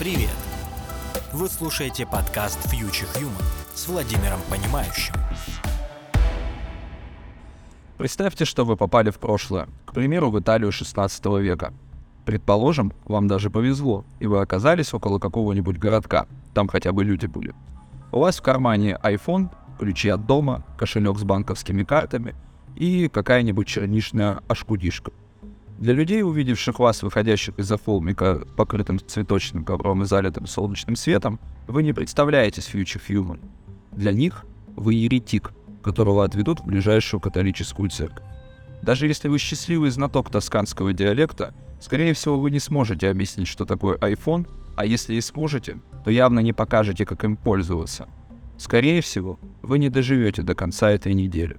Привет! Вы слушаете подкаст Future Human с Владимиром Понимающим. Представьте, что вы попали в прошлое, к примеру, в Италию 16 века. Предположим, вам даже повезло, и вы оказались около какого-нибудь городка, там хотя бы люди были. У вас в кармане iPhone, ключи от дома, кошелек с банковскими картами и какая-нибудь черничная ашкудишка. Для людей, увидевших вас, выходящих из-за холмика, покрытым цветочным ковром и залитым солнечным светом, вы не представляетесь Future Human. Для них вы еретик, которого отведут в ближайшую католическую церковь. Даже если вы счастливый знаток тосканского диалекта, скорее всего вы не сможете объяснить, что такое iPhone, а если и сможете, то явно не покажете, как им пользоваться. Скорее всего, вы не доживете до конца этой недели.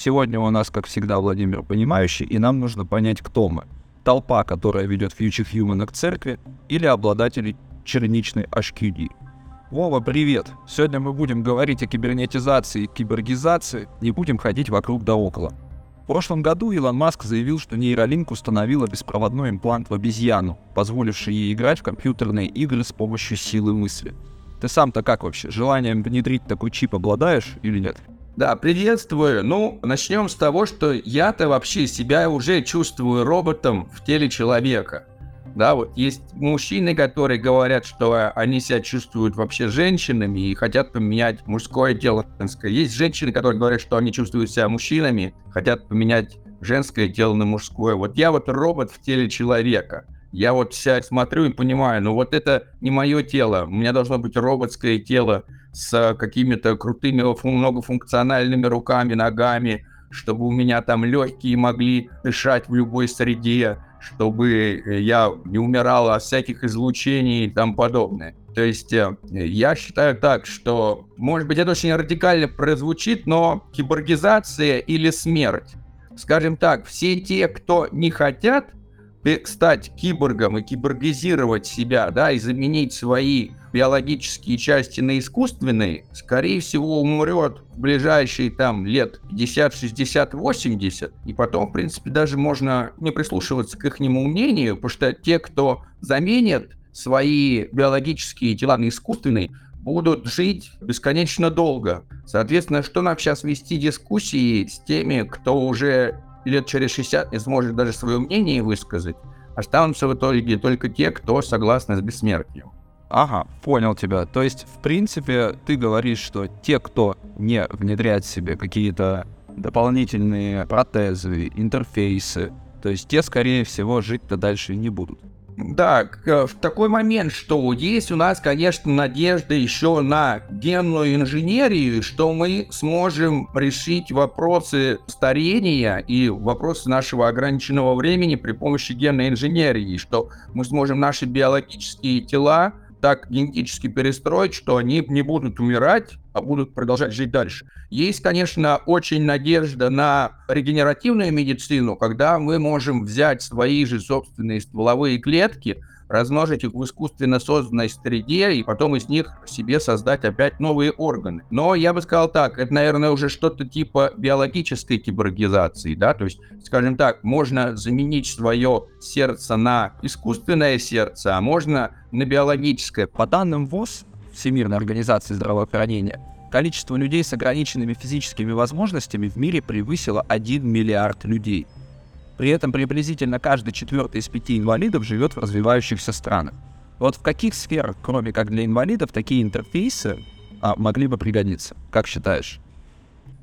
Сегодня у нас, как всегда, Владимир Понимающий, и нам нужно понять, кто мы. Толпа, которая ведет Future Human к церкви, или обладатели черничной HQD. Вова, привет! Сегодня мы будем говорить о кибернетизации и кибергизации, не будем ходить вокруг да около. В прошлом году Илон Маск заявил, что нейролинк установила беспроводной имплант в обезьяну, позволивший ей играть в компьютерные игры с помощью силы мысли. Ты сам-то как вообще? Желанием внедрить такой чип обладаешь или нет? Да, приветствую. Ну, начнем с того, что я-то вообще себя уже чувствую роботом в теле человека. Да, вот есть мужчины, которые говорят, что они себя чувствуют вообще женщинами и хотят поменять мужское тело женское. Есть женщины, которые говорят, что они чувствуют себя мужчинами, хотят поменять женское тело на мужское. Вот я вот робот в теле человека. Я вот себя смотрю и понимаю, ну вот это не мое тело. У меня должно быть роботское тело с какими-то крутыми многофункциональными руками, ногами, чтобы у меня там легкие могли дышать в любой среде, чтобы э, я не умирал от всяких излучений и тому подобное. То есть э, я считаю так, что, может быть, это очень радикально прозвучит, но киборгизация или смерть. Скажем так, все те, кто не хотят стать киборгом и киборгизировать себя, да, и заменить свои биологические части на искусственные, скорее всего, умрет в ближайшие там лет 50, 60, 80. И потом, в принципе, даже можно не прислушиваться к их мнению, потому что те, кто заменят свои биологические тела на искусственные, будут жить бесконечно долго. Соответственно, что нам сейчас вести дискуссии с теми, кто уже лет через 60 не сможет даже свое мнение высказать, останутся в итоге только те, кто согласны с бессмертием. Ага, понял тебя. То есть, в принципе, ты говоришь, что те, кто не внедряет в себе какие-то дополнительные протезы, интерфейсы, то есть те, скорее всего, жить-то дальше не будут. Да, э, в такой момент, что есть у нас, конечно, надежда еще на генную инженерию, что мы сможем решить вопросы старения и вопросы нашего ограниченного времени при помощи генной инженерии, что мы сможем наши биологические тела так генетически перестроить, что они не будут умирать, будут продолжать жить дальше. Есть, конечно, очень надежда на регенеративную медицину, когда мы можем взять свои же собственные стволовые клетки, размножить их в искусственно созданной среде и потом из них себе создать опять новые органы. Но я бы сказал так, это, наверное, уже что-то типа биологической киборгизации, да, то есть, скажем так, можно заменить свое сердце на искусственное сердце, а можно на биологическое. По данным ВОЗ, Всемирной организации здравоохранения, количество людей с ограниченными физическими возможностями в мире превысило 1 миллиард людей – при этом приблизительно каждый четвертый из пяти инвалидов живет в развивающихся странах. Вот в каких сферах, кроме как для инвалидов, такие интерфейсы а, могли бы пригодиться? Как считаешь?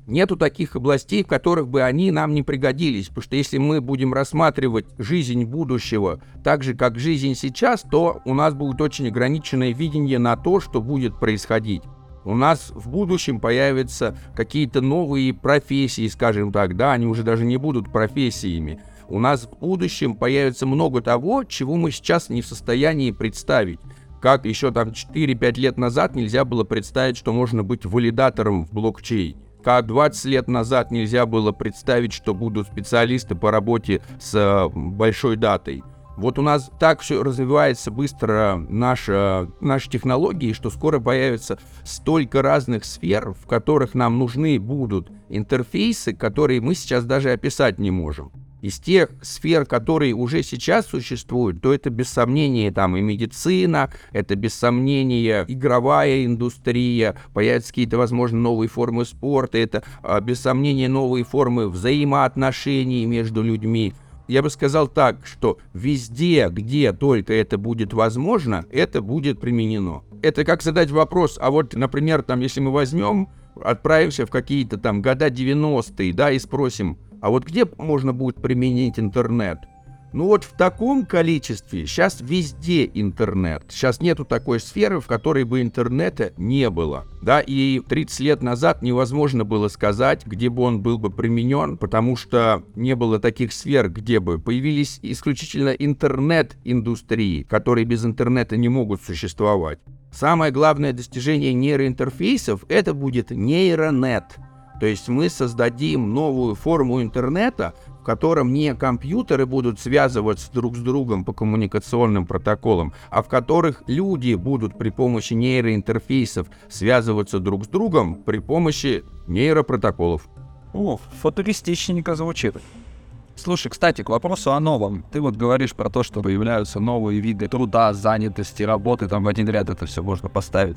Нету таких областей, в которых бы они нам не пригодились, потому что если мы будем рассматривать жизнь будущего так же, как жизнь сейчас, то у нас будет очень ограниченное видение на то, что будет происходить у нас в будущем появятся какие-то новые профессии, скажем так, да, они уже даже не будут профессиями. У нас в будущем появится много того, чего мы сейчас не в состоянии представить. Как еще там 4-5 лет назад нельзя было представить, что можно быть валидатором в блокчейне как 20 лет назад нельзя было представить, что будут специалисты по работе с э, большой датой. Вот у нас так все развивается быстро наша, наши технологии, что скоро появится столько разных сфер, в которых нам нужны будут интерфейсы, которые мы сейчас даже описать не можем. Из тех сфер, которые уже сейчас существуют, то это без сомнения там и медицина, это без сомнения игровая индустрия, появятся какие-то, возможно, новые формы спорта, это а, без сомнения новые формы взаимоотношений между людьми. Я бы сказал так, что везде, где только это будет возможно, это будет применено. Это как задать вопрос, а вот, например, там, если мы возьмем, отправимся в какие-то там года 90-е, да, и спросим, а вот где можно будет применить интернет? Ну вот в таком количестве сейчас везде интернет. Сейчас нету такой сферы, в которой бы интернета не было. Да, и 30 лет назад невозможно было сказать, где бы он был бы применен, потому что не было таких сфер, где бы появились исключительно интернет-индустрии, которые без интернета не могут существовать. Самое главное достижение нейроинтерфейсов — это будет нейронет — то есть мы создадим новую форму интернета, в котором не компьютеры будут связываться друг с другом по коммуникационным протоколам, а в которых люди будут при помощи нейроинтерфейсов связываться друг с другом при помощи нейропротоколов. О, футуристичненько звучит. Слушай, кстати, к вопросу о новом. Ты вот говоришь про то, что появляются новые виды труда, занятости, работы, там в один ряд это все можно поставить.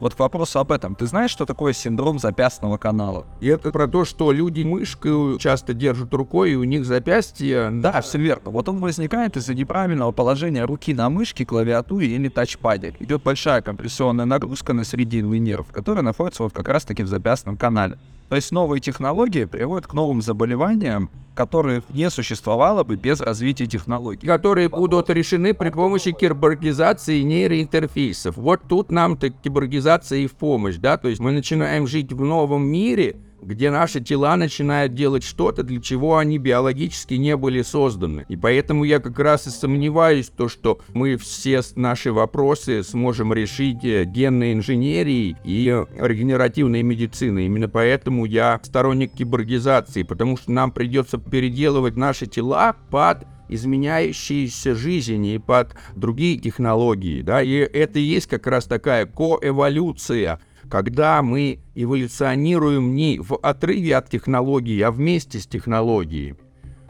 Вот к вопросу об этом. Ты знаешь, что такое синдром запястного канала? И это про то, что люди мышкой часто держат рукой, и у них запястье... Да, все верно. Вот он возникает из-за неправильного положения руки на мышке, клавиатуре или тачпаде. Идет большая компрессионная нагрузка на срединный нерв, который находится вот как раз-таки в запястном канале. То есть новые технологии приводят к новым заболеваниям, которых не существовало бы без развития технологий. Которые будут решены при помощи киборгизации нейроинтерфейсов. Вот тут нам-то киборгизация и в помощь, да, то есть мы начинаем жить в новом мире, где наши тела начинают делать что-то, для чего они биологически не были созданы. И поэтому я как раз и сомневаюсь, то, что мы все наши вопросы сможем решить э, генной инженерией и регенеративной медициной. Именно поэтому я сторонник киборгизации, потому что нам придется переделывать наши тела под изменяющиеся жизни и под другие технологии, да, и это и есть как раз такая коэволюция – когда мы эволюционируем не в отрыве от технологии, а вместе с технологией.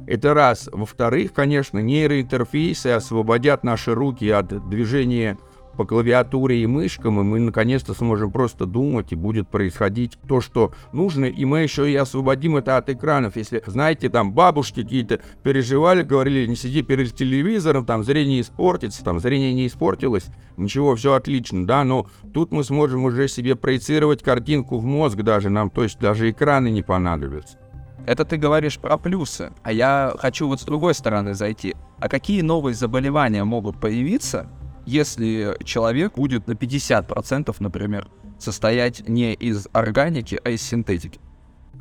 Это раз. Во-вторых, конечно, нейроинтерфейсы освободят наши руки от движения по клавиатуре и мышкам, и мы наконец-то сможем просто думать, и будет происходить то, что нужно, и мы еще и освободим это от экранов. Если, знаете, там бабушки какие-то переживали, говорили, не сиди перед телевизором, там зрение испортится, там зрение не испортилось, ничего, все отлично, да, но тут мы сможем уже себе проецировать картинку в мозг даже, нам, то есть даже экраны не понадобятся. Это ты говоришь про плюсы, а я хочу вот с другой стороны зайти. А какие новые заболевания могут появиться, если человек будет на 50%, например, состоять не из органики, а из синтетики.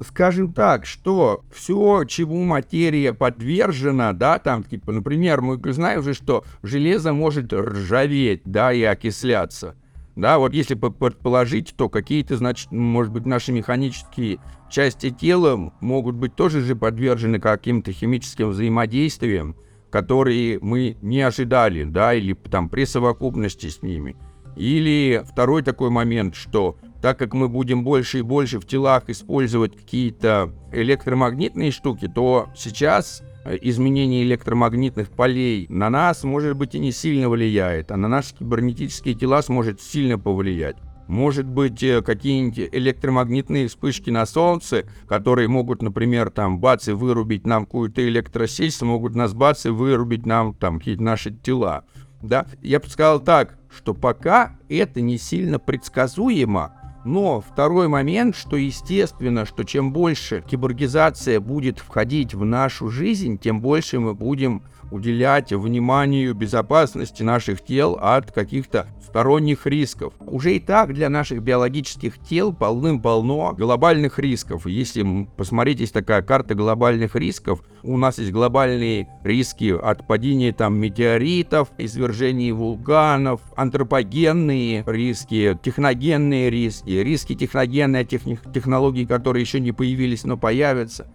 Скажем так, что все, чему материя подвержена, да, там, типа, например, мы знаем же, что железо может ржаветь, да, и окисляться. Да, вот если предположить, то какие-то, значит, может быть, наши механические части тела могут быть тоже же подвержены каким-то химическим взаимодействиям, которые мы не ожидали, да, или там при совокупности с ними. Или второй такой момент, что так как мы будем больше и больше в телах использовать какие-то электромагнитные штуки, то сейчас э, изменение электромагнитных полей на нас, может быть, и не сильно влияет, а на наши кибернетические тела сможет сильно повлиять. Может быть, э, какие-нибудь электромагнитные вспышки на Солнце, которые могут, например, там, бац, и вырубить нам какую-то электросеть, могут нас, бац, и вырубить нам, там, какие-то наши тела. Да? Я бы сказал так, что пока это не сильно предсказуемо, но второй момент, что естественно, что чем больше киборгизация будет входить в нашу жизнь, тем больше мы будем уделять вниманию безопасности наших тел от каких-то сторонних рисков. Уже и так для наших биологических тел полным-полно глобальных рисков. Если посмотреть, есть такая карта глобальных рисков, у нас есть глобальные риски от падения там метеоритов, извержений вулканов, антропогенные риски, техногенные риски, риски техногенные техни- технологий, которые еще не появились, но появятся.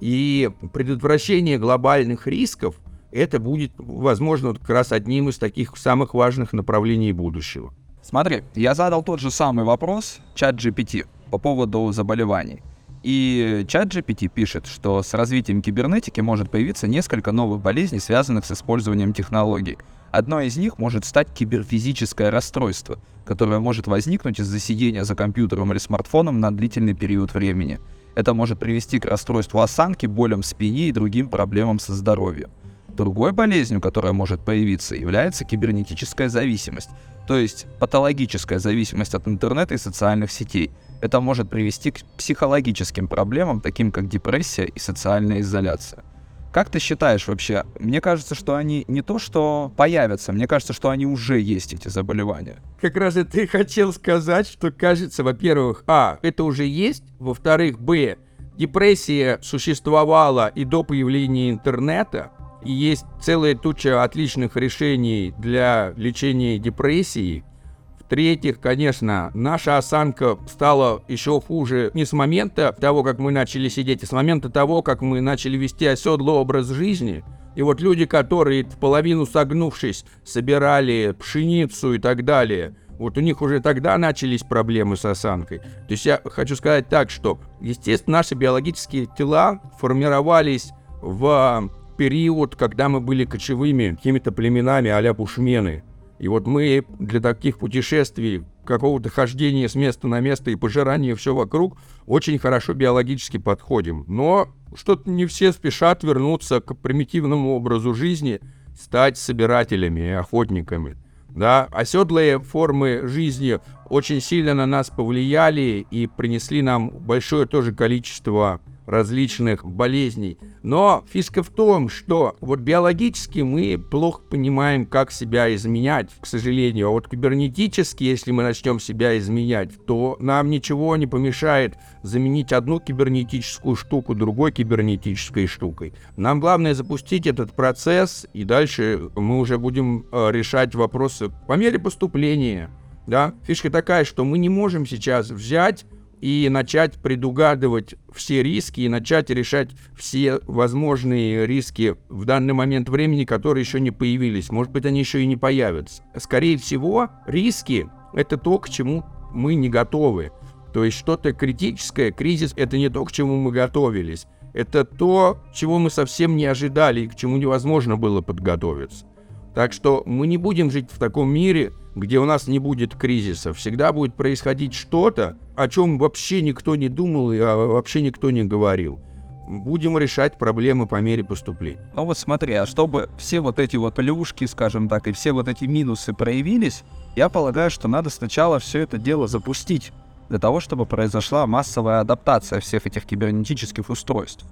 И предотвращение глобальных рисков – это будет, возможно, как раз одним из таких самых важных направлений будущего. Смотри, я задал тот же самый вопрос чат GPT по поводу заболеваний. И чат GPT пишет, что с развитием кибернетики может появиться несколько новых болезней, связанных с использованием технологий. Одно из них может стать киберфизическое расстройство, которое может возникнуть из-за сидения за компьютером или смартфоном на длительный период времени. Это может привести к расстройству осанки, болям в спине и другим проблемам со здоровьем. Другой болезнью, которая может появиться, является кибернетическая зависимость, то есть патологическая зависимость от интернета и социальных сетей. Это может привести к психологическим проблемам, таким как депрессия и социальная изоляция. Как ты считаешь вообще? Мне кажется, что они не то что появятся, мне кажется, что они уже есть, эти заболевания. Как раз и ты хотел сказать, что кажется, во-первых, а, это уже есть, во-вторых, б, депрессия существовала и до появления интернета, и есть целая туча отличных решений для лечения депрессии. В-третьих, конечно, наша осанка стала еще хуже не с момента того, как мы начали сидеть, а с момента того, как мы начали вести оседлый образ жизни. И вот люди, которые в половину согнувшись собирали пшеницу и так далее, вот у них уже тогда начались проблемы с осанкой. То есть я хочу сказать так, что, естественно, наши биологические тела формировались в период, когда мы были кочевыми какими-то племенами а-ля бушмены. И вот мы для таких путешествий, какого-то хождения с места на место и пожирания все вокруг, очень хорошо биологически подходим. Но что-то не все спешат вернуться к примитивному образу жизни, стать собирателями и охотниками. Да, оседлые формы жизни очень сильно на нас повлияли и принесли нам большое тоже количество различных болезней. Но фишка в том, что вот биологически мы плохо понимаем, как себя изменять, к сожалению. А вот кибернетически, если мы начнем себя изменять, то нам ничего не помешает заменить одну кибернетическую штуку другой кибернетической штукой. Нам главное запустить этот процесс, и дальше мы уже будем э, решать вопросы по мере поступления. Да? Фишка такая, что мы не можем сейчас взять и начать предугадывать все риски и начать решать все возможные риски в данный момент времени, которые еще не появились. Может быть, они еще и не появятся. Скорее всего, риски — это то, к чему мы не готовы. То есть что-то критическое, кризис — это не то, к чему мы готовились. Это то, чего мы совсем не ожидали и к чему невозможно было подготовиться. Так что мы не будем жить в таком мире, где у нас не будет кризиса. Всегда будет происходить что-то, о чем вообще никто не думал и вообще никто не говорил. Будем решать проблемы по мере поступления. Ну вот смотри, а чтобы все вот эти вот плюшки, скажем так, и все вот эти минусы проявились, я полагаю, что надо сначала все это дело запустить, для того, чтобы произошла массовая адаптация всех этих кибернетических устройств.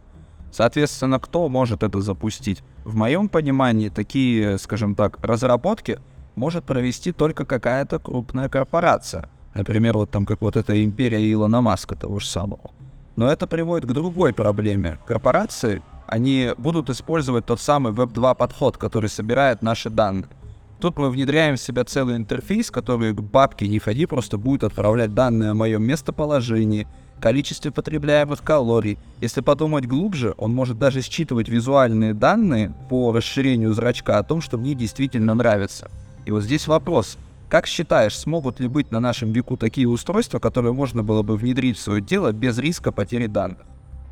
Соответственно, кто может это запустить? В моем понимании, такие, скажем так, разработки может провести только какая-то крупная корпорация. Например, вот там как вот эта империя Илона Маска того же самого. Но это приводит к другой проблеме. Корпорации, они будут использовать тот самый Web2 подход, который собирает наши данные. Тут мы внедряем в себя целый интерфейс, который к бабке не ходи, просто будет отправлять данные о моем местоположении, количестве потребляемых калорий. Если подумать глубже, он может даже считывать визуальные данные по расширению зрачка о том, что мне действительно нравится. И вот здесь вопрос. Как считаешь, смогут ли быть на нашем веку такие устройства, которые можно было бы внедрить в свое дело без риска потери данных?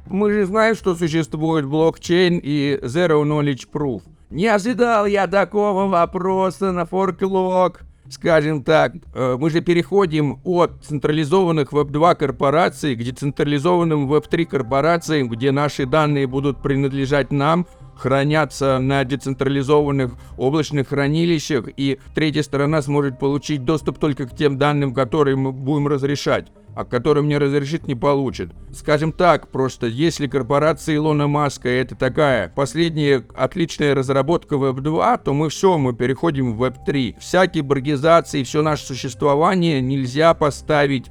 Мы же знаем, что существует блокчейн и Zero Knowledge Proof. Не ожидал я такого вопроса на форклог. Скажем так, э, мы же переходим от централизованных Web2 корпораций к децентрализованным Web3 корпорациям, где наши данные будут принадлежать нам, хранятся на децентрализованных облачных хранилищах, и третья сторона сможет получить доступ только к тем данным, которые мы будем разрешать а которым не разрешит, не получит. Скажем так, просто если корпорация Илона Маска это такая последняя отличная разработка Web 2, то мы все, мы переходим в Web 3. Всякие бургизации, все наше существование нельзя поставить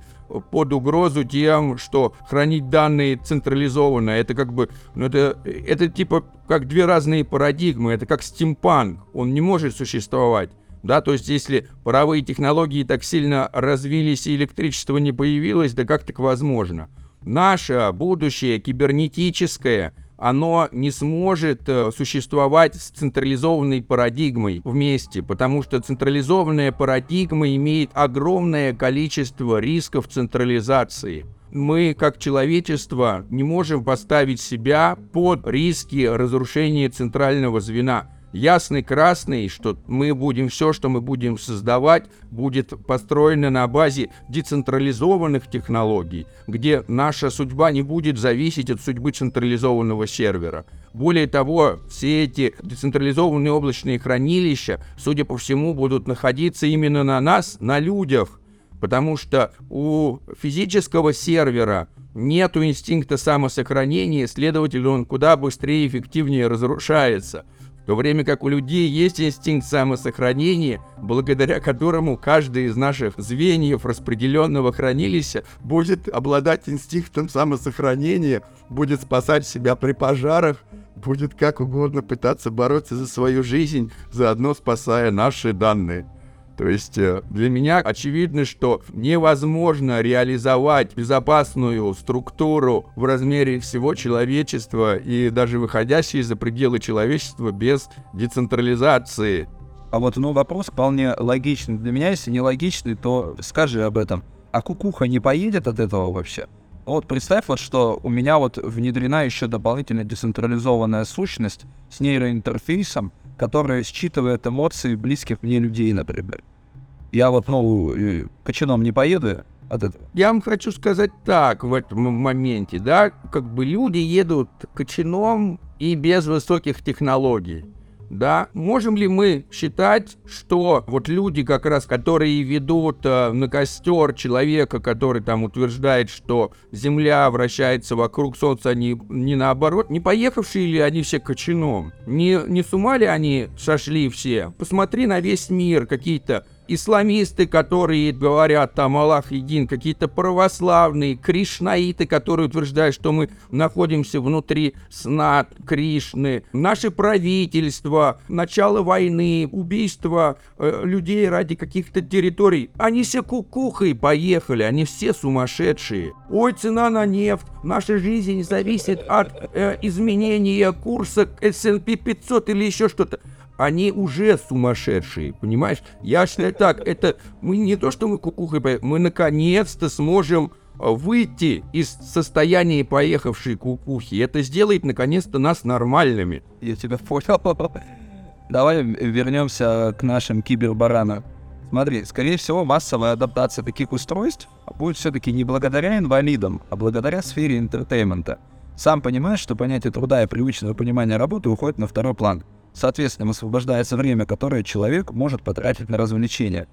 под угрозу тем, что хранить данные централизованно. Это как бы, ну это, это типа как две разные парадигмы. Это как стимпанк. Он не может существовать. Да, то есть если паровые технологии так сильно развились и электричество не появилось, да как так возможно? Наше будущее кибернетическое – оно не сможет э, существовать с централизованной парадигмой вместе, потому что централизованная парадигма имеет огромное количество рисков централизации. мы, как человечество, не можем поставить себя под риски разрушения центрального звена ясный красный, что мы будем все, что мы будем создавать, будет построено на базе децентрализованных технологий, где наша судьба не будет зависеть от судьбы централизованного сервера. Более того, все эти децентрализованные облачные хранилища, судя по всему, будут находиться именно на нас, на людях, потому что у физического сервера нету инстинкта самосохранения, следовательно, он куда быстрее и эффективнее разрушается – то время как у людей есть инстинкт самосохранения, благодаря которому каждый из наших звеньев распределенного хранилища будет обладать инстинктом самосохранения, будет спасать себя при пожарах, будет как угодно пытаться бороться за свою жизнь, заодно спасая наши данные. То есть э, для меня очевидно, что невозможно реализовать безопасную структуру в размере всего человечества и даже выходящие за пределы человечества без децентрализации. А вот ну вопрос вполне логичный. Для меня, если не логичный, то скажи об этом. А кукуха не поедет от этого вообще? Вот представь вот, что у меня вот внедрена еще дополнительная децентрализованная сущность с нейроинтерфейсом, которая считывает эмоции близких мне людей, например. Я вот, ну, кочаном не поеду от этого. Я вам хочу сказать так в этом моменте, да, как бы люди едут кочаном и без высоких технологий да, можем ли мы считать, что вот люди как раз, которые ведут э, на костер человека, который там утверждает, что Земля вращается вокруг Солнца, они не наоборот, не поехавшие ли они все кочаном? Не, не с ума ли они сошли все? Посмотри на весь мир, какие-то исламисты, которые говорят там Аллах един, какие-то православные, кришнаиты, которые утверждают, что мы находимся внутри сна Кришны, наше правительство, начало войны, убийство э, людей ради каких-то территорий, они все кукухой поехали, они все сумасшедшие. Ой, цена на нефть, наша жизнь зависит от э, изменения курса S&P 500 или еще что-то они уже сумасшедшие, понимаешь? Я считаю так, это мы не то, что мы кукухой мы наконец-то сможем э, выйти из состояния поехавшей кукухи. Это сделает наконец-то нас нормальными. Я тебя понял. Давай вернемся к нашим кибербаранам. Смотри, скорее всего, массовая адаптация таких устройств будет все-таки не благодаря инвалидам, а благодаря сфере entertainment а. Сам понимаешь, что понятие труда и привычного понимания работы уходит на второй план. Соответственно, освобождается время, которое человек может потратить на развлечения.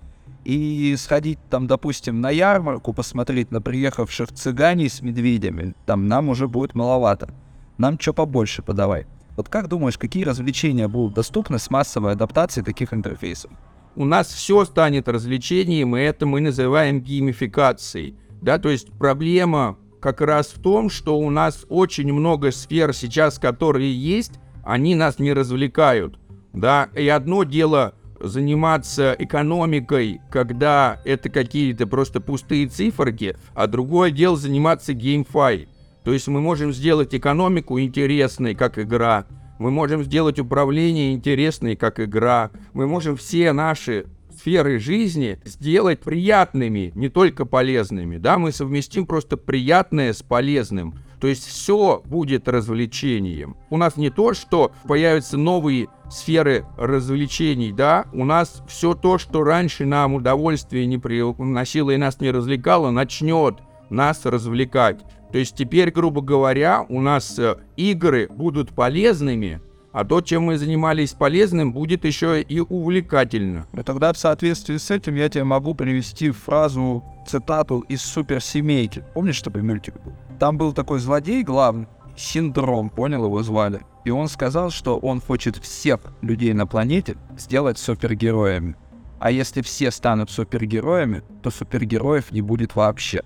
И сходить там, допустим, на ярмарку, посмотреть на приехавших цыганей с медведями, там нам уже будет маловато. Нам что побольше подавай. Вот как думаешь, какие развлечения будут доступны с массовой адаптацией таких интерфейсов? У нас все станет развлечением, и это мы называем геймификацией. Да, то есть проблема как раз в том, что у нас очень много сфер сейчас, которые есть, они нас не развлекают, да, и одно дело заниматься экономикой, когда это какие-то просто пустые циферки, а другое дело заниматься геймфай. То есть мы можем сделать экономику интересной, как игра, мы можем сделать управление интересной, как игра, мы можем все наши сферы жизни сделать приятными, не только полезными. Да, мы совместим просто приятное с полезным. То есть все будет развлечением. У нас не то, что появятся новые сферы развлечений, да, у нас все то, что раньше нам удовольствие не приносило и нас не развлекало, начнет нас развлекать. То есть теперь, грубо говоря, у нас э, игры будут полезными, а то, чем мы занимались полезным, будет еще и увлекательно. И тогда в соответствии с этим я тебе могу привести фразу, цитату из суперсемейки. Помнишь, что мультик был? Там был такой злодей главный, Синдром, понял, его звали. И он сказал, что он хочет всех людей на планете сделать супергероями. А если все станут супергероями, то супергероев не будет вообще.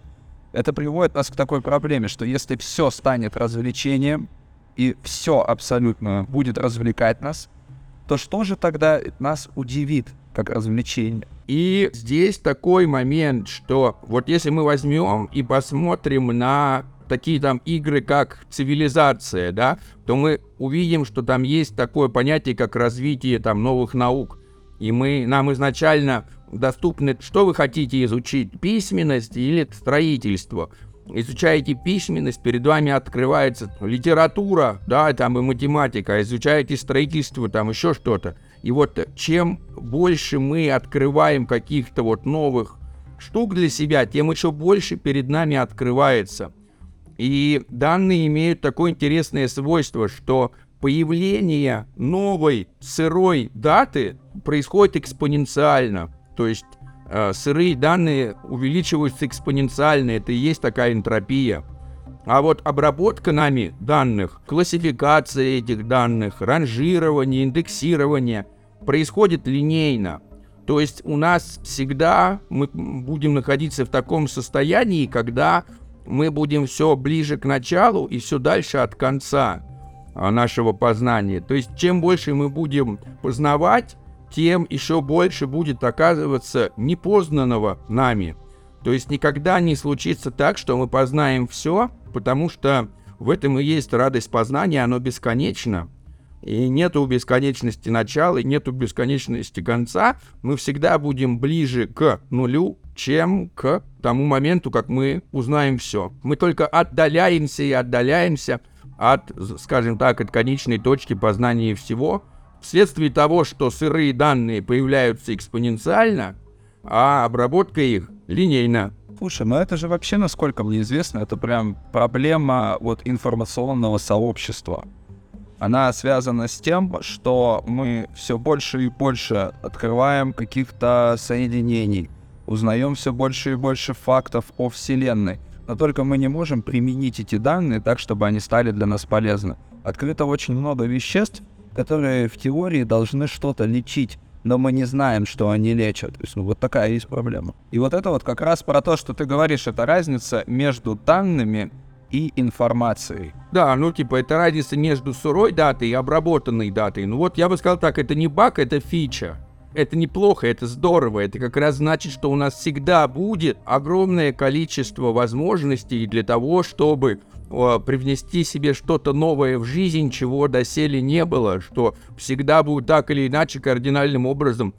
Это приводит нас к такой проблеме, что если все станет развлечением, и все абсолютно будет развлекать нас, то что же тогда нас удивит как развлечение? И здесь такой момент, что вот если мы возьмем и посмотрим на такие там игры, как цивилизация, да, то мы увидим, что там есть такое понятие, как развитие там новых наук. И мы, нам изначально доступны, что вы хотите изучить, письменность или строительство. Изучаете письменность, перед вами открывается литература, да, там и математика, изучаете строительство, там еще что-то. И вот чем больше мы открываем каких-то вот новых штук для себя, тем еще больше перед нами открывается. И данные имеют такое интересное свойство, что появление новой сырой даты происходит экспоненциально. То есть сырые данные увеличиваются экспоненциально, это и есть такая энтропия. А вот обработка нами данных, классификация этих данных, ранжирование, индексирование происходит линейно. То есть у нас всегда мы будем находиться в таком состоянии, когда мы будем все ближе к началу и все дальше от конца а, нашего познания. То есть чем больше мы будем познавать, тем еще больше будет оказываться непознанного нами. То есть никогда не случится так, что мы познаем все, потому что в этом и есть радость познания, оно бесконечно. И нету бесконечности начала, и нету бесконечности конца. Мы всегда будем ближе к нулю, чем к тому моменту, как мы узнаем все. Мы только отдаляемся и отдаляемся от, скажем так, от конечной точки познания всего, вследствие того, что сырые данные появляются экспоненциально, а обработка их линейна. Слушай, ну это же вообще, насколько мне известно, это прям проблема вот информационного сообщества. Она связана с тем, что мы все больше и больше открываем каких-то соединений, узнаем все больше и больше фактов о Вселенной. Но только мы не можем применить эти данные так, чтобы они стали для нас полезны. Открыто очень много веществ, которые в теории должны что-то лечить, но мы не знаем, что они лечат. То есть, ну, вот такая есть проблема. И вот это вот как раз про то, что ты говоришь, это разница между данными и информацией. Да, ну типа это разница между сырой датой и обработанной датой. Ну вот я бы сказал так, это не баг, это фича. Это неплохо, это здорово. Это как раз значит, что у нас всегда будет огромное количество возможностей для того, чтобы привнести себе что-то новое в жизнь, чего доселе не было, что всегда будет так или иначе кардинальным образом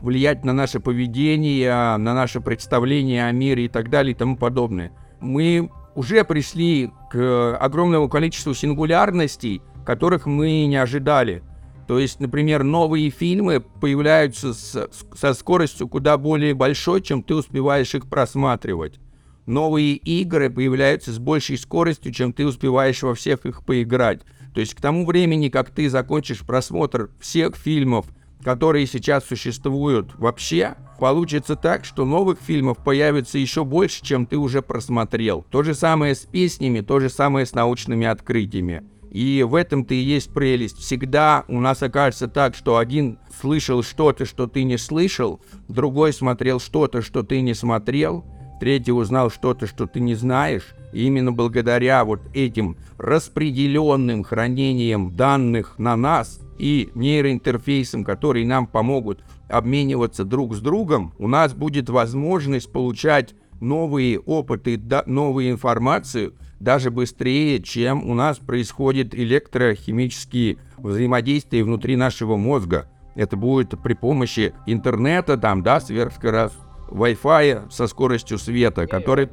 влиять на наше поведение, на наше представление о мире и так далее и тому подобное. Мы уже пришли к огромному количеству сингулярностей, которых мы не ожидали. То есть, например, новые фильмы появляются с, со скоростью куда более большой, чем ты успеваешь их просматривать. Новые игры появляются с большей скоростью, чем ты успеваешь во всех их поиграть. То есть к тому времени, как ты закончишь просмотр всех фильмов, которые сейчас существуют вообще, получится так, что новых фильмов появится еще больше, чем ты уже просмотрел. То же самое с песнями, то же самое с научными открытиями. И в этом-то и есть прелесть. Всегда у нас окажется так, что один слышал что-то, что ты не слышал, другой смотрел что-то, что ты не смотрел, третий узнал что-то, что ты не знаешь. И именно благодаря вот этим распределенным хранением данных на нас и нейроинтерфейсам, которые нам помогут обмениваться друг с другом, у нас будет возможность получать новые опыты, новую информацию даже быстрее, чем у нас происходит электрохимические взаимодействия внутри нашего мозга. Это будет при помощи интернета, там, да, сверхскорость Wi-Fi со скоростью света, который,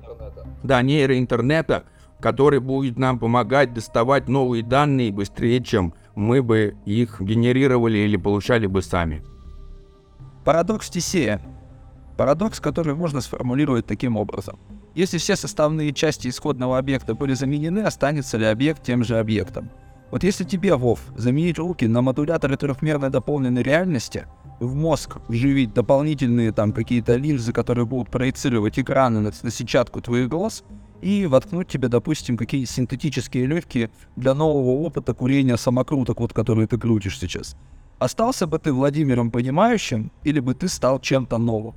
да, нейроинтернета, который будет нам помогать доставать новые данные быстрее, чем мы бы их генерировали или получали бы сами. Парадокс Тесея. Парадокс, который можно сформулировать таким образом. Если все составные части исходного объекта были заменены, останется ли объект тем же объектом? Вот если тебе, Вов, заменить руки на модуляторы трехмерной дополненной реальности, в мозг вживить дополнительные там какие-то линзы, которые будут проецировать экраны на, на сетчатку твоих глаз, и воткнуть тебе, допустим, какие-то синтетические легкие для нового опыта курения самокруток, вот которые ты крутишь сейчас. Остался бы ты Владимиром понимающим, или бы ты стал чем-то новым?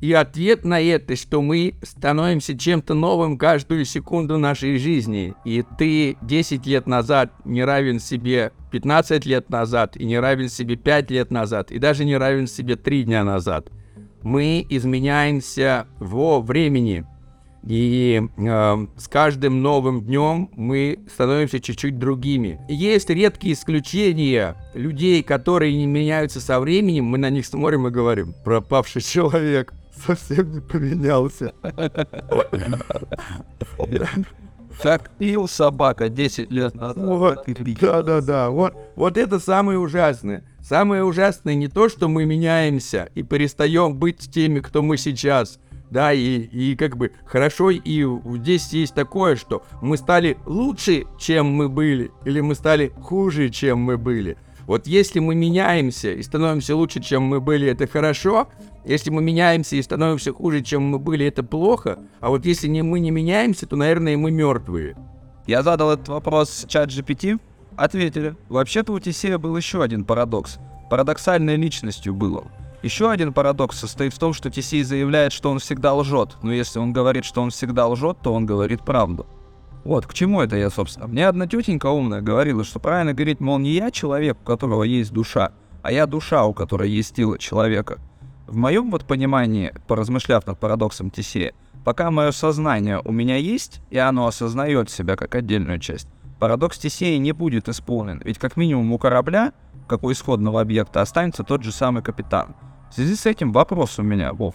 И ответ на это, что мы становимся чем-то новым каждую секунду нашей жизни. И ты 10 лет назад не равен себе 15 лет назад, и не равен себе 5 лет назад, и даже не равен себе 3 дня назад. Мы изменяемся во времени. И э, с каждым новым днем мы становимся чуть-чуть другими. Есть редкие исключения людей, которые не меняются со временем. Мы на них смотрим и говорим, пропавший человек совсем не поменялся. Как пил собака 10 лет назад. Вот, да, да, да. Вот, вот это самое ужасное. Самое ужасное не то, что мы меняемся и перестаем быть теми, кто мы сейчас. Да, и, и как бы хорошо, и здесь есть такое, что мы стали лучше, чем мы были, или мы стали хуже, чем мы были. Вот если мы меняемся и становимся лучше, чем мы были, это хорошо. Если мы меняемся и становимся хуже, чем мы были, это плохо. А вот если не, мы не меняемся, то, наверное, мы мертвые. Я задал этот вопрос чат GPT, ответили. Вообще-то у Тесея был еще один парадокс. Парадоксальной личностью был он. Еще один парадокс состоит в том, что Тесей заявляет, что он всегда лжет. Но если он говорит, что он всегда лжет, то он говорит правду. Вот, к чему это я, собственно? Мне одна тетенька умная говорила, что правильно говорить, мол, не я человек, у которого есть душа, а я душа, у которой есть тело человека. В моем вот понимании, поразмышляв над парадоксом Тесея, пока мое сознание у меня есть, и оно осознает себя как отдельную часть, парадокс Тесея не будет исполнен, ведь как минимум у корабля, как у исходного объекта, останется тот же самый капитан. В связи с этим вопрос у меня, Вов.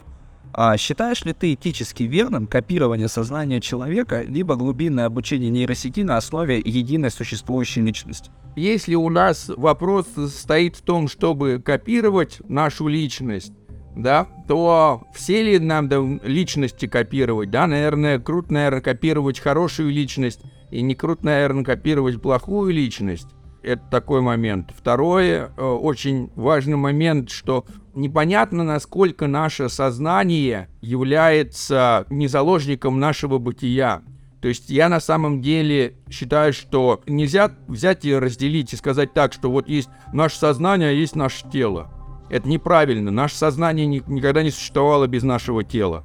А считаешь ли ты этически верным копирование сознания человека, либо глубинное обучение нейросети на основе единой существующей личности? Если у нас вопрос стоит в том, чтобы копировать нашу личность, да, то все ли нам да, личности копировать, да, наверное, круто, наверное, копировать хорошую личность, и не круто, наверное, копировать плохую личность. Это такой момент. Второе, э, очень важный момент, что непонятно, насколько наше сознание является не заложником нашего бытия. То есть я на самом деле считаю, что нельзя взять и разделить и сказать так, что вот есть наше сознание, а есть наше тело. Это неправильно. Наше сознание ни, никогда не существовало без нашего тела.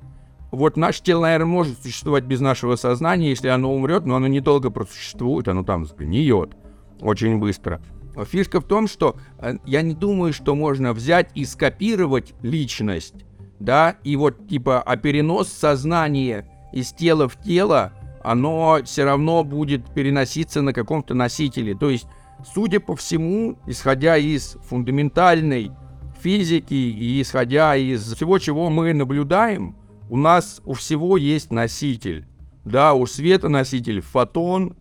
Вот наше тело, наверное, может существовать без нашего сознания, если оно умрет, но оно недолго просуществует, оно там сгниет очень быстро. Фишка в том, что э, я не думаю, что можно взять и скопировать личность, да, и вот типа, а перенос сознания из тела в тело, оно все равно будет переноситься на каком-то носителе. То есть, судя по всему, исходя из фундаментальной физики и исходя из всего, чего мы наблюдаем, у нас у всего есть носитель. Да, у света носитель фотон,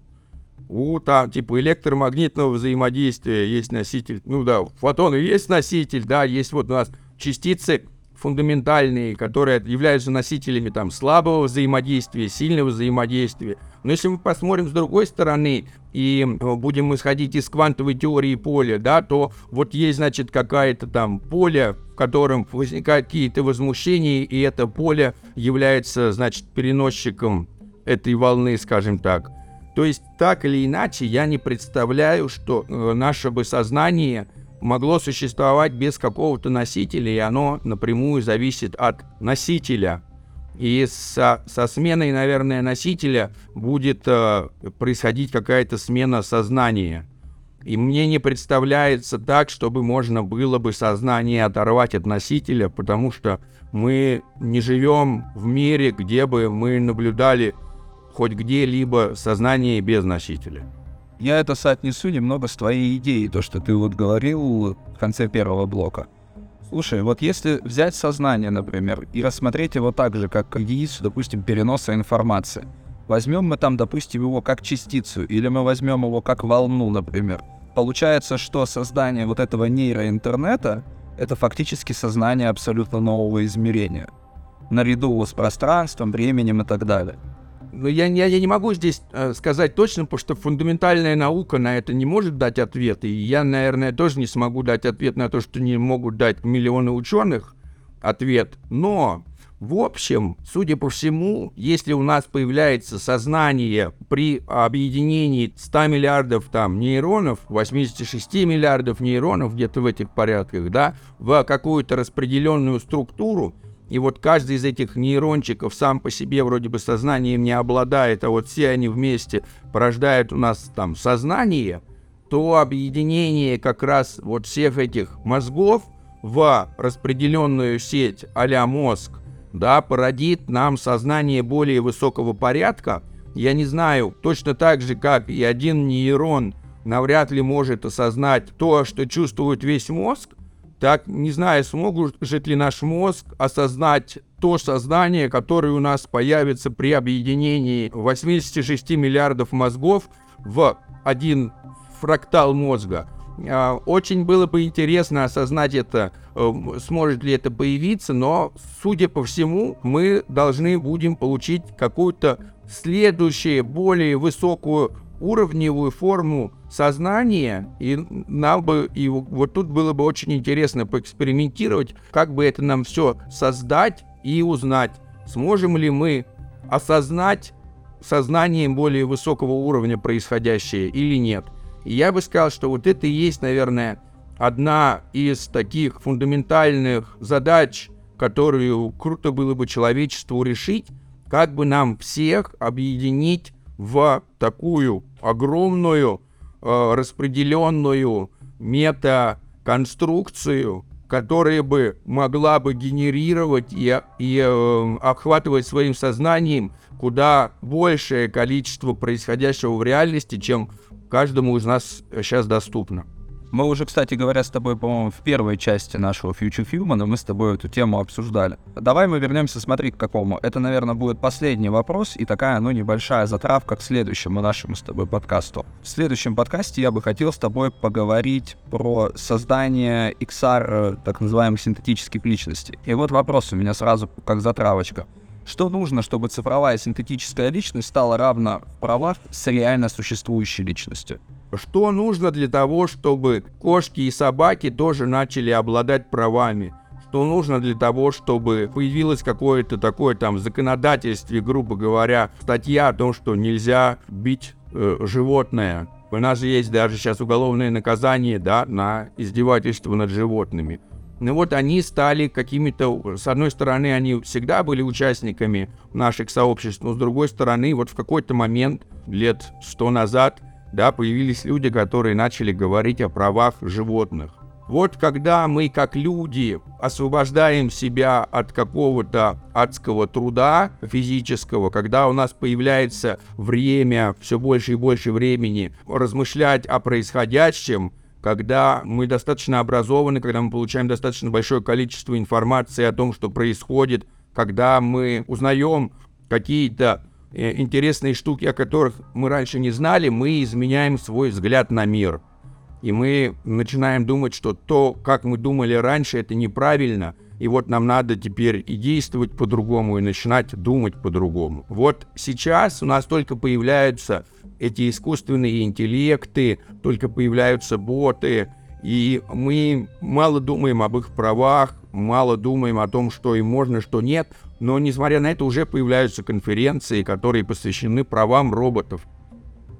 у там типа электромагнитного взаимодействия есть носитель. Ну да, фотоны есть носитель, да, есть вот у нас частицы фундаментальные, которые являются носителями там слабого взаимодействия, сильного взаимодействия. Но если мы посмотрим с другой стороны и э, будем исходить из квантовой теории поля, да, то вот есть, значит, какая-то там поле, в котором возникают какие-то возмущения, и это поле является, значит, переносчиком этой волны, скажем так. То есть, так или иначе, я не представляю, что э, наше бы сознание могло существовать без какого-то носителя, и оно напрямую зависит от носителя. И со, со сменой, наверное, носителя будет э, происходить какая-то смена сознания. И мне не представляется так, чтобы можно было бы сознание оторвать от носителя, потому что мы не живем в мире, где бы мы наблюдали хоть где-либо сознание без носителя. Я это соотнесу немного с твоей идеей, то, что ты вот говорил в конце первого блока. Слушай, вот если взять сознание, например, и рассмотреть его так же, как единицу, допустим, переноса информации, возьмем мы там, допустим, его как частицу, или мы возьмем его как волну, например, получается, что создание вот этого нейроинтернета — это фактически сознание абсолютно нового измерения, наряду с пространством, временем и так далее. Но я, я, я не могу здесь э, сказать точно, потому что фундаментальная наука на это не может дать ответ. И я, наверное, тоже не смогу дать ответ на то, что не могут дать миллионы ученых ответ. Но, в общем, судя по всему, если у нас появляется сознание при объединении 100 миллиардов там нейронов, 86 миллиардов нейронов, где-то в этих порядках, да, в какую-то распределенную структуру, и вот каждый из этих нейрончиков сам по себе вроде бы сознанием не обладает, а вот все они вместе порождают у нас там сознание, то объединение как раз вот всех этих мозгов в распределенную сеть а мозг, да, породит нам сознание более высокого порядка, я не знаю, точно так же, как и один нейрон навряд ли может осознать то, что чувствует весь мозг, так не знаю, сможет ли наш мозг осознать то сознание, которое у нас появится при объединении 86 миллиардов мозгов в один фрактал мозга. А, очень было бы интересно осознать это, э, сможет ли это появиться, но, судя по всему, мы должны будем получить какую-то следующую, более высокую уровневую форму сознания, и нам бы, и вот тут было бы очень интересно поэкспериментировать, как бы это нам все создать и узнать, сможем ли мы осознать сознанием более высокого уровня происходящее или нет. И я бы сказал, что вот это и есть, наверное, одна из таких фундаментальных задач, которую круто было бы человечеству решить, как бы нам всех объединить в такую огромную распределенную метаконструкцию, которая бы могла бы генерировать и, и э, охватывать своим сознанием куда большее количество происходящего в реальности, чем каждому из нас сейчас доступно. Мы уже, кстати говоря, с тобой, по-моему, в первой части нашего Future Human, мы с тобой эту тему обсуждали. Давай мы вернемся, смотри, к какому. Это, наверное, будет последний вопрос и такая, ну, небольшая затравка к следующему нашему с тобой подкасту. В следующем подкасте я бы хотел с тобой поговорить про создание XR, э, так называемых синтетических личностей. И вот вопрос у меня сразу как затравочка. Что нужно, чтобы цифровая синтетическая личность стала равна в правах с реально существующей личностью? Что нужно для того, чтобы кошки и собаки тоже начали обладать правами? Что нужно для того, чтобы появилось какое-то такое там в законодательстве, грубо говоря, статья о том, что нельзя бить э, животное? У нас же есть даже сейчас уголовное наказание, да, на издевательство над животными. Ну вот они стали какими-то, с одной стороны, они всегда были участниками наших сообществ, но с другой стороны, вот в какой-то момент, лет сто назад, да, появились люди, которые начали говорить о правах животных. Вот когда мы, как люди, освобождаем себя от какого-то адского труда физического, когда у нас появляется время, все больше и больше времени размышлять о происходящем, когда мы достаточно образованы, когда мы получаем достаточно большое количество информации о том, что происходит, когда мы узнаем какие-то интересные штуки, о которых мы раньше не знали, мы изменяем свой взгляд на мир. И мы начинаем думать, что то, как мы думали раньше, это неправильно. И вот нам надо теперь и действовать по-другому, и начинать думать по-другому. Вот сейчас у нас только появляются эти искусственные интеллекты, только появляются боты, и мы мало думаем об их правах, мало думаем о том, что им можно, что нет, но несмотря на это уже появляются конференции, которые посвящены правам роботов.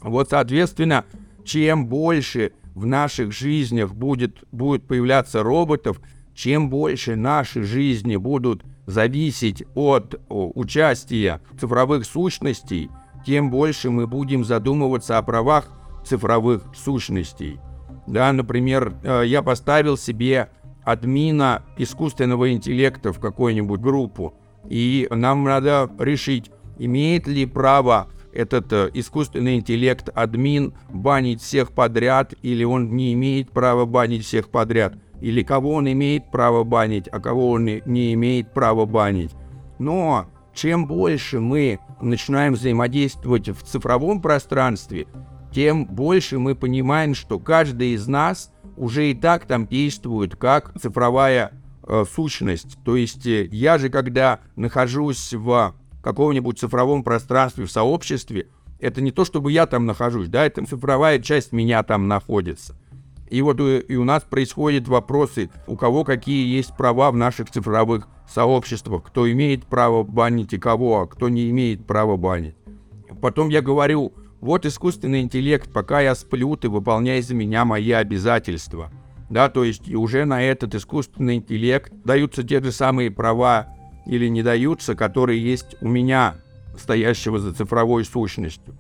Вот, соответственно, чем больше в наших жизнях будет, будет появляться роботов, чем больше наши жизни будут зависеть от о, участия цифровых сущностей, тем больше мы будем задумываться о правах цифровых сущностей. Да, например, э, я поставил себе админа искусственного интеллекта в какую-нибудь группу, и нам надо решить, имеет ли право этот э, искусственный интеллект админ банить всех подряд, или он не имеет права банить всех подряд, или кого он имеет право банить, а кого он не имеет права банить. Но чем больше мы начинаем взаимодействовать в цифровом пространстве, тем больше мы понимаем, что каждый из нас уже и так там действует как цифровая э, сущность. То есть э, я же, когда нахожусь в каком-нибудь цифровом пространстве, в сообществе, это не то, чтобы я там нахожусь, да, это цифровая часть меня там находится. И вот э, и у нас происходят вопросы, у кого какие есть права в наших цифровых сообществах, кто имеет право банить и кого, а кто не имеет права банить. Потом я говорю, вот искусственный интеллект, пока я сплю, ты выполняй за меня мои обязательства. Да, то есть уже на этот искусственный интеллект даются те же самые права или не даются, которые есть у меня, стоящего за цифровой сущностью.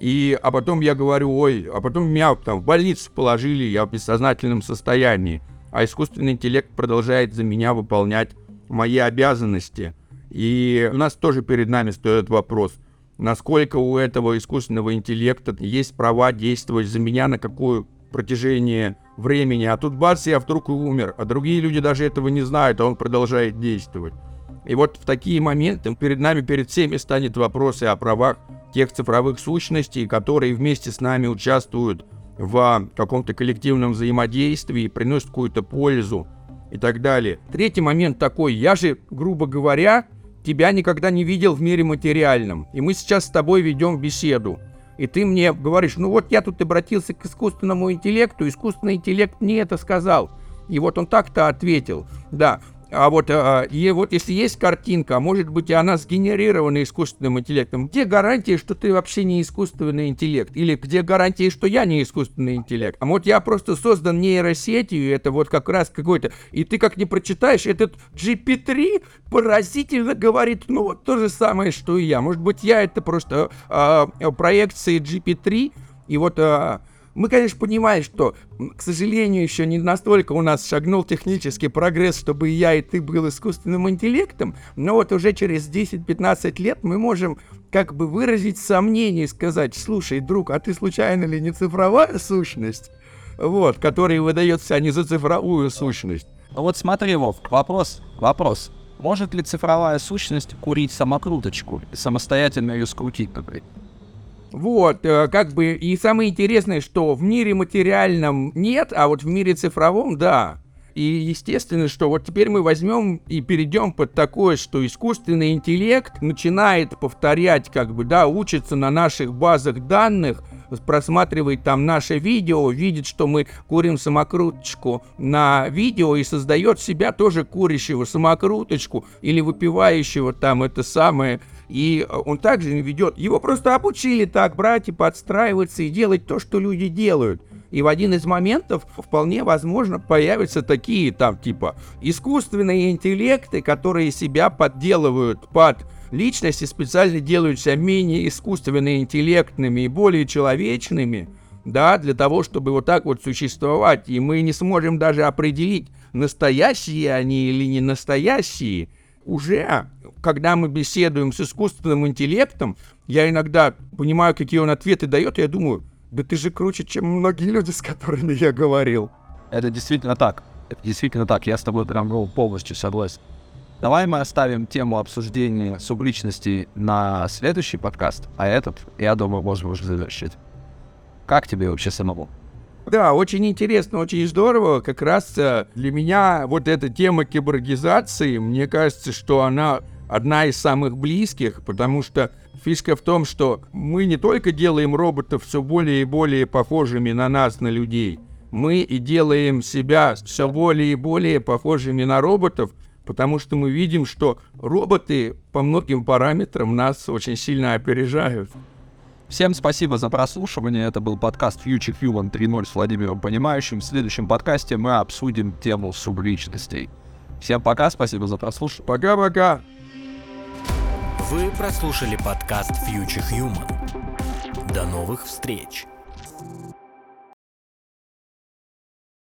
И, а потом я говорю, ой, а потом меня там в больницу положили, я в бессознательном состоянии, а искусственный интеллект продолжает за меня выполнять мои обязанности – И у нас тоже перед нами стоит вопрос, насколько у этого искусственного интеллекта есть права действовать за меня на какую протяжении времени, а тут бац, я вдруг и умер, а другие люди даже этого не знают, а он продолжает действовать. И вот в такие моменты перед нами, перед всеми станет вопрос о правах тех цифровых сущностей, которые вместе с нами участвуют в каком-то коллективном взаимодействии, приносят какую-то пользу и так далее. Третий момент такой, я же, грубо говоря, тебя никогда не видел в мире материальном, и мы сейчас с тобой ведем беседу. И ты мне говоришь, ну вот я тут обратился к искусственному интеллекту, искусственный интеллект мне это сказал. И вот он так-то ответил. Да, а вот, а, и вот если есть картинка, а может быть и она сгенерирована искусственным интеллектом, где гарантия, что ты вообще не искусственный интеллект? Или где гарантия, что я не искусственный интеллект? А вот я просто создан нейросетью, это вот как раз какой-то... И ты как не прочитаешь, этот GP3 поразительно говорит, ну вот то же самое, что и я. Может быть, я это просто а, проекции GP3, и вот... А, мы, конечно, понимаем, что, к сожалению, еще не настолько у нас шагнул технический прогресс, чтобы я и ты был искусственным интеллектом, но вот уже через 10-15 лет мы можем как бы выразить сомнение и сказать, слушай, друг, а ты случайно ли не цифровая сущность? Вот, которая выдается не за цифровую сущность. Ну вот смотри, Вов, вопрос, вопрос. Может ли цифровая сущность курить самокруточку и самостоятельно ее скрутить, например? Вот, э, как бы, и самое интересное, что в мире материальном нет, а вот в мире цифровом, да. И естественно, что вот теперь мы возьмем и перейдем под такое, что искусственный интеллект начинает повторять, как бы, да, учится на наших базах данных, просматривает там наше видео, видит, что мы курим самокруточку на видео и создает себя тоже курящего самокруточку или выпивающего там это самое и э, он также ведет. Его просто обучили так брать и подстраиваться и делать то, что люди делают. И в один из моментов вполне возможно появятся такие там типа искусственные интеллекты, которые себя подделывают под личности, специально делаются менее искусственно интеллектными и более человечными, да, для того, чтобы вот так вот существовать. И мы не сможем даже определить, настоящие они или не настоящие. Уже когда мы беседуем с искусственным интеллектом, я иногда понимаю, какие он ответы дает, и я думаю, да ты же круче, чем многие люди, с которыми я говорил. Это действительно так. Это действительно так. Я с тобой прям полностью согласен. Давай мы оставим тему обсуждения субличности на следующий подкаст, а этот, я думаю, можем уже завершить. Как тебе вообще самому? Да, очень интересно, очень здорово. Как раз э, для меня вот эта тема киборгизации, мне кажется, что она одна из самых близких, потому что фишка в том, что мы не только делаем роботов все более и более похожими на нас, на людей, мы и делаем себя все более и более похожими на роботов, потому что мы видим, что роботы по многим параметрам нас очень сильно опережают. Всем спасибо за прослушивание. Это был подкаст Future Human 3.0 с Владимиром Понимающим. В следующем подкасте мы обсудим тему субличностей. Всем пока, спасибо за прослушивание. Пока-пока. Вы прослушали подкаст Future Human. До новых встреч!